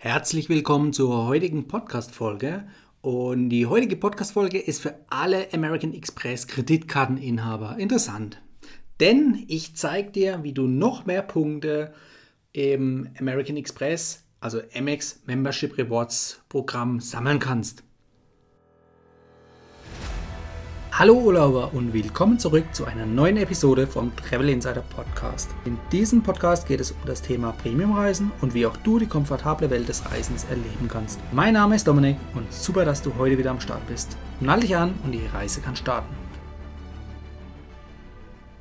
Herzlich willkommen zur heutigen Podcast-Folge. Und die heutige Podcast-Folge ist für alle American Express Kreditkarteninhaber interessant. Denn ich zeige dir, wie du noch mehr Punkte im American Express, also Amex Membership Rewards Programm sammeln kannst. Hallo Urlauber und willkommen zurück zu einer neuen Episode vom Travel Insider Podcast. In diesem Podcast geht es um das Thema Premiumreisen und wie auch du die komfortable Welt des Reisens erleben kannst. Mein Name ist Dominik und super, dass du heute wieder am Start bist. Nall dich an und die Reise kann starten.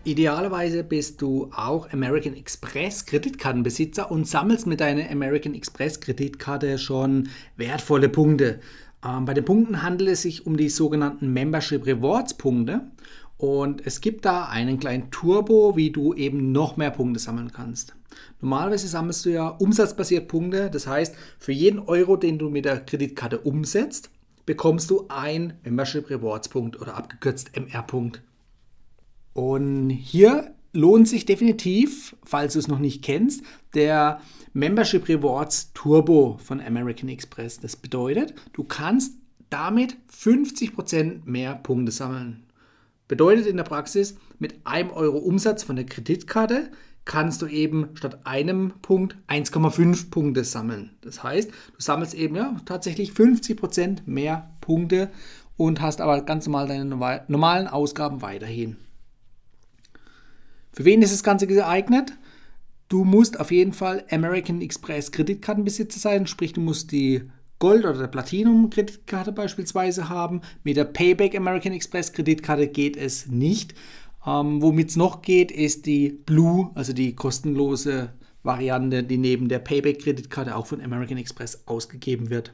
Idealerweise bist du auch American Express Kreditkartenbesitzer und sammelst mit deiner American Express Kreditkarte schon wertvolle Punkte. Ähm, bei den Punkten handelt es sich um die sogenannten Membership Rewards Punkte. Und es gibt da einen kleinen Turbo, wie du eben noch mehr Punkte sammeln kannst. Normalerweise sammelst du ja umsatzbasiert Punkte. Das heißt, für jeden Euro, den du mit der Kreditkarte umsetzt, bekommst du ein Membership Rewards Punkt oder abgekürzt MR Punkt. Und hier lohnt sich definitiv, falls du es noch nicht kennst, der Membership Rewards Turbo von American Express. Das bedeutet, du kannst damit 50% mehr Punkte sammeln. Bedeutet in der Praxis, mit einem Euro Umsatz von der Kreditkarte kannst du eben statt einem Punkt 1,5 Punkte sammeln. Das heißt, du sammelst eben ja tatsächlich 50% mehr Punkte und hast aber ganz normal deine normalen Ausgaben weiterhin. Für wen ist das Ganze geeignet? Du musst auf jeden Fall American Express Kreditkartenbesitzer sein, sprich du musst die Gold- oder Platinum-Kreditkarte beispielsweise haben. Mit der Payback American Express Kreditkarte geht es nicht. Ähm, Womit es noch geht, ist die Blue, also die kostenlose Variante, die neben der Payback-Kreditkarte auch von American Express ausgegeben wird.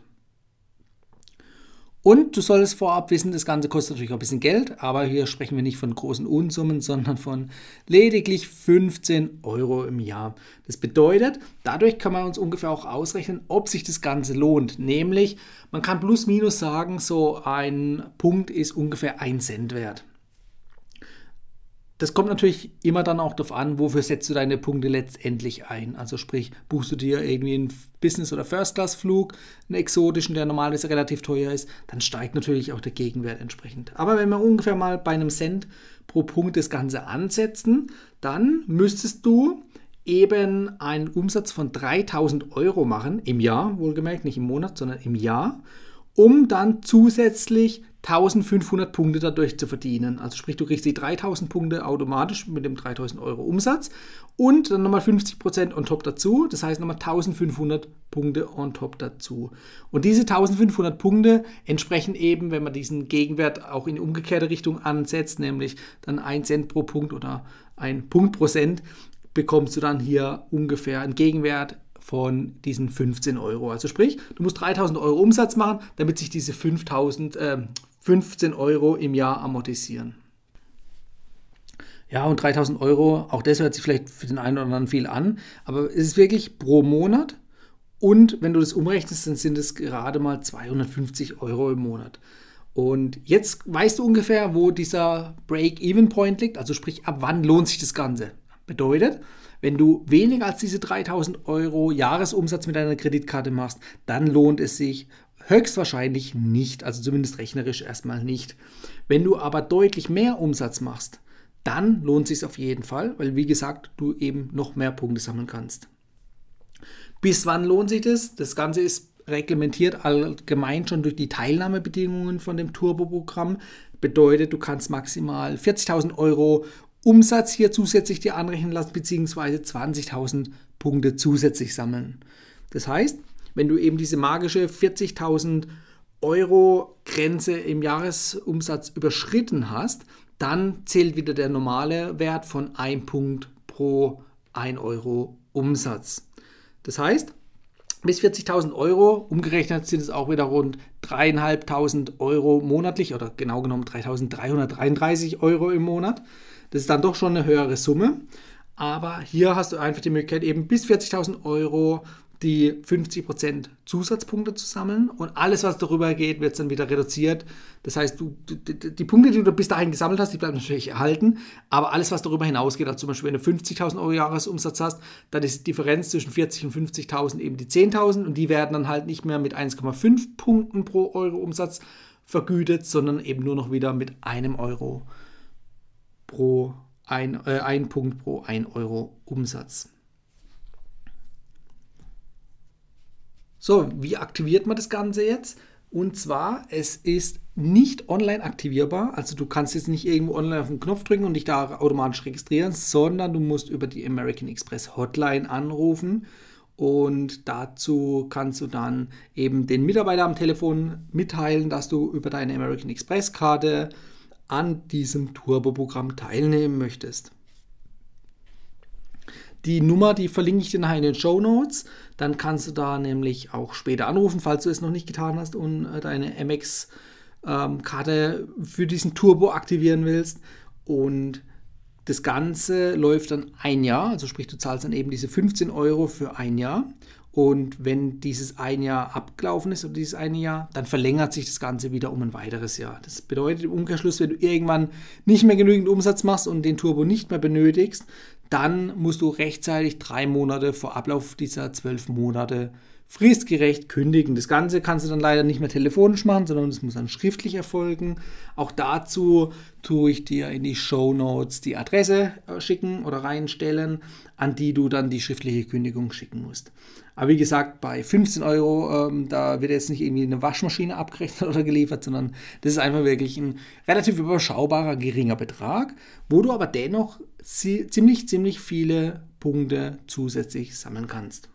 Und du solltest vorab wissen, das Ganze kostet natürlich auch ein bisschen Geld, aber hier sprechen wir nicht von großen Unsummen, sondern von lediglich 15 Euro im Jahr. Das bedeutet, dadurch kann man uns ungefähr auch ausrechnen, ob sich das Ganze lohnt. Nämlich, man kann plus minus sagen, so ein Punkt ist ungefähr 1 Cent wert das kommt natürlich immer dann auch darauf an, wofür setzt du deine Punkte letztendlich ein. Also sprich, buchst du dir irgendwie einen Business- oder First-Class-Flug, einen exotischen, der normalerweise relativ teuer ist, dann steigt natürlich auch der Gegenwert entsprechend. Aber wenn wir ungefähr mal bei einem Cent pro Punkt das Ganze ansetzen, dann müsstest du eben einen Umsatz von 3000 Euro machen, im Jahr, wohlgemerkt, nicht im Monat, sondern im Jahr, um dann zusätzlich 1500 Punkte dadurch zu verdienen. Also sprich, du kriegst die 3000 Punkte automatisch mit dem 3000 Euro Umsatz und dann nochmal 50% on top dazu. Das heißt nochmal 1500 Punkte on top dazu. Und diese 1500 Punkte entsprechen eben, wenn man diesen Gegenwert auch in die umgekehrte Richtung ansetzt, nämlich dann 1 Cent pro Punkt oder ein Punkt pro Cent, bekommst du dann hier ungefähr einen Gegenwert von diesen 15 Euro. Also sprich, du musst 3000 Euro Umsatz machen, damit sich diese 5000, äh, 15 Euro im Jahr amortisieren. Ja, und 3000 Euro, auch das hört sich vielleicht für den einen oder anderen viel an, aber es ist wirklich pro Monat und wenn du das umrechnest, dann sind es gerade mal 250 Euro im Monat. Und jetzt weißt du ungefähr, wo dieser Break-Even-Point liegt, also sprich, ab wann lohnt sich das Ganze. Bedeutet, wenn du weniger als diese 3000 Euro Jahresumsatz mit deiner Kreditkarte machst, dann lohnt es sich höchstwahrscheinlich nicht, also zumindest rechnerisch erstmal nicht. Wenn du aber deutlich mehr Umsatz machst, dann lohnt es sich auf jeden Fall, weil wie gesagt, du eben noch mehr Punkte sammeln kannst. Bis wann lohnt sich das? Das Ganze ist reglementiert allgemein schon durch die Teilnahmebedingungen von dem Turbo-Programm. Bedeutet, du kannst maximal 40.000 Euro Umsatz hier zusätzlich dir anrechnen lassen, beziehungsweise 20.000 Punkte zusätzlich sammeln. Das heißt, wenn du eben diese magische 40.000 Euro Grenze im Jahresumsatz überschritten hast, dann zählt wieder der normale Wert von 1 Punkt pro 1 Euro Umsatz. Das heißt, bis 40.000 Euro, umgerechnet sind es auch wieder rund 3.500 Euro monatlich oder genau genommen 3.333 Euro im Monat. Das ist dann doch schon eine höhere Summe. Aber hier hast du einfach die Möglichkeit, eben bis 40.000 Euro die 50% Zusatzpunkte zu sammeln und alles, was darüber geht, wird dann wieder reduziert. Das heißt, du, die, die Punkte, die du bis dahin gesammelt hast, die bleiben natürlich erhalten, aber alles, was darüber hinausgeht, also zum Beispiel, wenn du 50.000 Euro Jahresumsatz hast, dann ist die Differenz zwischen 40.000 und 50.000 eben die 10.000 und die werden dann halt nicht mehr mit 1,5 Punkten pro Euro Umsatz vergütet, sondern eben nur noch wieder mit einem Euro pro ein, äh, ein Punkt pro 1 Euro Umsatz. So, wie aktiviert man das Ganze jetzt? Und zwar, es ist nicht online aktivierbar. Also du kannst jetzt nicht irgendwo online auf den Knopf drücken und dich da automatisch registrieren, sondern du musst über die American Express Hotline anrufen. Und dazu kannst du dann eben den Mitarbeiter am Telefon mitteilen, dass du über deine American Express Karte an diesem Turbo-Programm teilnehmen möchtest. Die Nummer, die verlinke ich dir nachher in den Show Notes. Dann kannst du da nämlich auch später anrufen, falls du es noch nicht getan hast und äh, deine MX-Karte ähm, für diesen Turbo aktivieren willst. Und das Ganze läuft dann ein Jahr, also sprich, du zahlst dann eben diese 15 Euro für ein Jahr. Und wenn dieses ein Jahr abgelaufen ist oder dieses eine Jahr, dann verlängert sich das Ganze wieder um ein weiteres Jahr. Das bedeutet im Umkehrschluss, wenn du irgendwann nicht mehr genügend Umsatz machst und den Turbo nicht mehr benötigst, dann musst du rechtzeitig drei Monate vor Ablauf dieser zwölf Monate fristgerecht kündigen. Das Ganze kannst du dann leider nicht mehr telefonisch machen, sondern es muss dann schriftlich erfolgen. Auch dazu tue ich dir in die Show Notes die Adresse äh, schicken oder reinstellen, an die du dann die schriftliche Kündigung schicken musst. Aber wie gesagt, bei 15 Euro, ähm, da wird jetzt nicht irgendwie eine Waschmaschine abgerechnet oder geliefert, sondern das ist einfach wirklich ein relativ überschaubarer, geringer Betrag, wo du aber dennoch ziemlich, ziemlich viele Punkte zusätzlich sammeln kannst.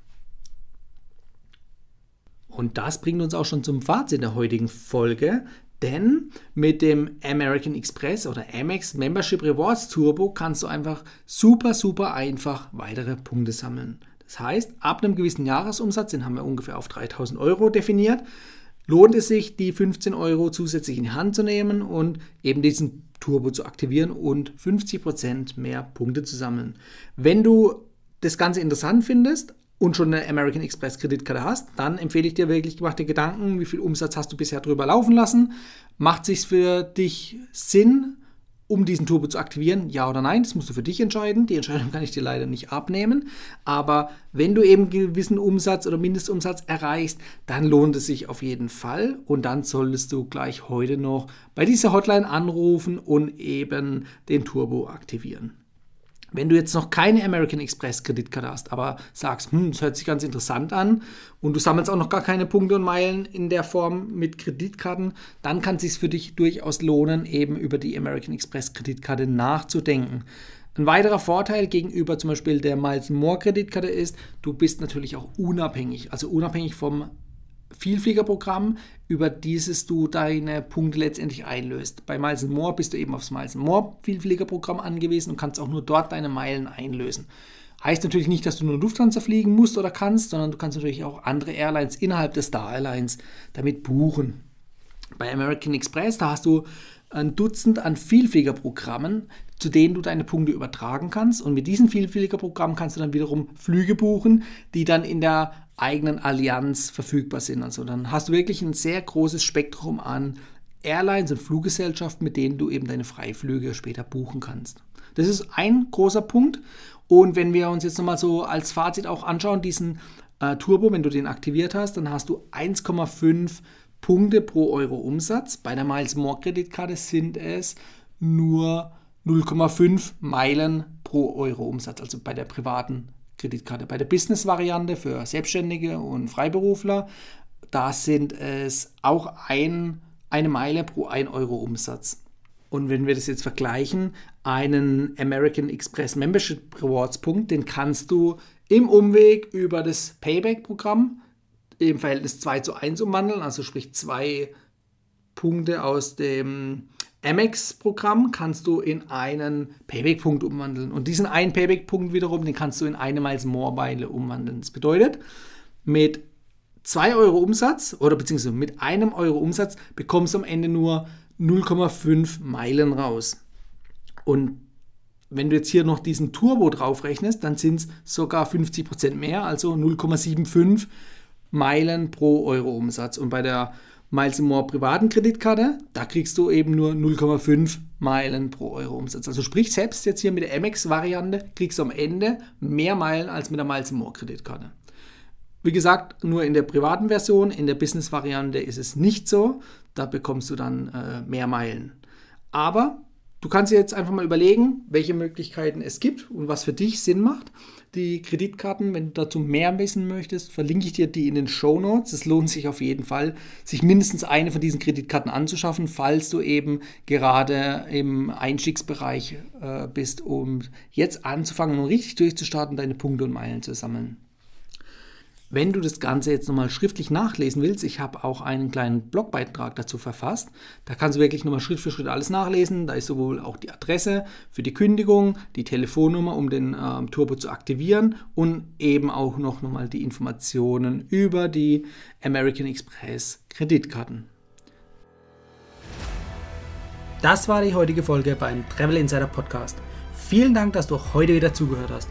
Und das bringt uns auch schon zum Fazit der heutigen Folge, denn mit dem American Express oder Amex Membership Rewards Turbo kannst du einfach super, super einfach weitere Punkte sammeln. Das heißt, ab einem gewissen Jahresumsatz, den haben wir ungefähr auf 3000 Euro definiert, lohnt es sich, die 15 Euro zusätzlich in die Hand zu nehmen und eben diesen Turbo zu aktivieren und 50% mehr Punkte zu sammeln. Wenn du das Ganze interessant findest, und schon eine American Express Kreditkarte hast, dann empfehle ich dir wirklich, mach dir Gedanken, wie viel Umsatz hast du bisher drüber laufen lassen. Macht sich für dich Sinn, um diesen Turbo zu aktivieren? Ja oder nein? Das musst du für dich entscheiden. Die Entscheidung kann ich dir leider nicht abnehmen. Aber wenn du eben gewissen Umsatz oder Mindestumsatz erreichst, dann lohnt es sich auf jeden Fall. Und dann solltest du gleich heute noch bei dieser Hotline anrufen und eben den Turbo aktivieren. Wenn du jetzt noch keine American Express Kreditkarte hast, aber sagst, hm, das hört sich ganz interessant an und du sammelst auch noch gar keine Punkte und Meilen in der Form mit Kreditkarten, dann kann es sich für dich durchaus lohnen, eben über die American Express Kreditkarte nachzudenken. Ein weiterer Vorteil gegenüber zum Beispiel der Miles More Kreditkarte ist, du bist natürlich auch unabhängig, also unabhängig vom Vielfliegerprogramm, über dieses du deine Punkte letztendlich einlöst. Bei Miles More bist du eben aufs Miles More Vielfliegerprogramm angewiesen und kannst auch nur dort deine Meilen einlösen. Heißt natürlich nicht, dass du nur Lufthansa fliegen musst oder kannst, sondern du kannst natürlich auch andere Airlines innerhalb des Star Airlines damit buchen. Bei American Express, da hast du ein Dutzend an Vielfliegerprogrammen, zu denen du deine Punkte übertragen kannst. Und mit diesen Vielfliegerprogrammen kannst du dann wiederum Flüge buchen, die dann in der eigenen Allianz verfügbar sind. Also dann hast du wirklich ein sehr großes Spektrum an Airlines und Fluggesellschaften, mit denen du eben deine Freiflüge später buchen kannst. Das ist ein großer Punkt. Und wenn wir uns jetzt nochmal so als Fazit auch anschauen, diesen äh, Turbo, wenn du den aktiviert hast, dann hast du 1,5 Punkte pro Euro Umsatz. Bei der Miles More Kreditkarte sind es nur 0,5 Meilen pro Euro Umsatz, also bei der privaten Kreditkarte. Bei der Business-Variante für Selbstständige und Freiberufler, da sind es auch ein, eine Meile pro 1 Euro Umsatz. Und wenn wir das jetzt vergleichen, einen American Express Membership Rewards Punkt, den kannst du im Umweg über das Payback-Programm im Verhältnis 2 zu 1 umwandeln, also sprich zwei Punkte aus dem Amex-Programm kannst du in einen Payback-Punkt umwandeln. Und diesen einen Payback-Punkt wiederum, den kannst du in eine Miles More-Meile umwandeln. Das bedeutet, mit 2 Euro Umsatz oder beziehungsweise mit einem Euro Umsatz bekommst du am Ende nur 0,5 Meilen raus. Und wenn du jetzt hier noch diesen Turbo drauf rechnest, dann sind es sogar 50% mehr, also 0,75 Meilen pro Euro Umsatz. Und bei der Miles More privaten Kreditkarte, da kriegst du eben nur 0,5 Meilen pro Euro Umsatz. Also sprich, selbst jetzt hier mit der Amex-Variante kriegst du am Ende mehr Meilen als mit der Miles More Kreditkarte. Wie gesagt, nur in der privaten Version, in der Business-Variante ist es nicht so. Da bekommst du dann äh, mehr Meilen. Aber Du kannst dir jetzt einfach mal überlegen, welche Möglichkeiten es gibt und was für dich Sinn macht. Die Kreditkarten, wenn du dazu mehr wissen möchtest, verlinke ich dir die in den Show Notes. Es lohnt sich auf jeden Fall, sich mindestens eine von diesen Kreditkarten anzuschaffen, falls du eben gerade im Einstiegsbereich äh, bist, um jetzt anzufangen und richtig durchzustarten, deine Punkte und Meilen zu sammeln. Wenn du das Ganze jetzt nochmal schriftlich nachlesen willst, ich habe auch einen kleinen Blogbeitrag dazu verfasst. Da kannst du wirklich nochmal Schritt für Schritt alles nachlesen. Da ist sowohl auch die Adresse für die Kündigung, die Telefonnummer, um den ähm, Turbo zu aktivieren und eben auch noch nochmal die Informationen über die American Express Kreditkarten. Das war die heutige Folge beim Travel Insider Podcast. Vielen Dank, dass du heute wieder zugehört hast.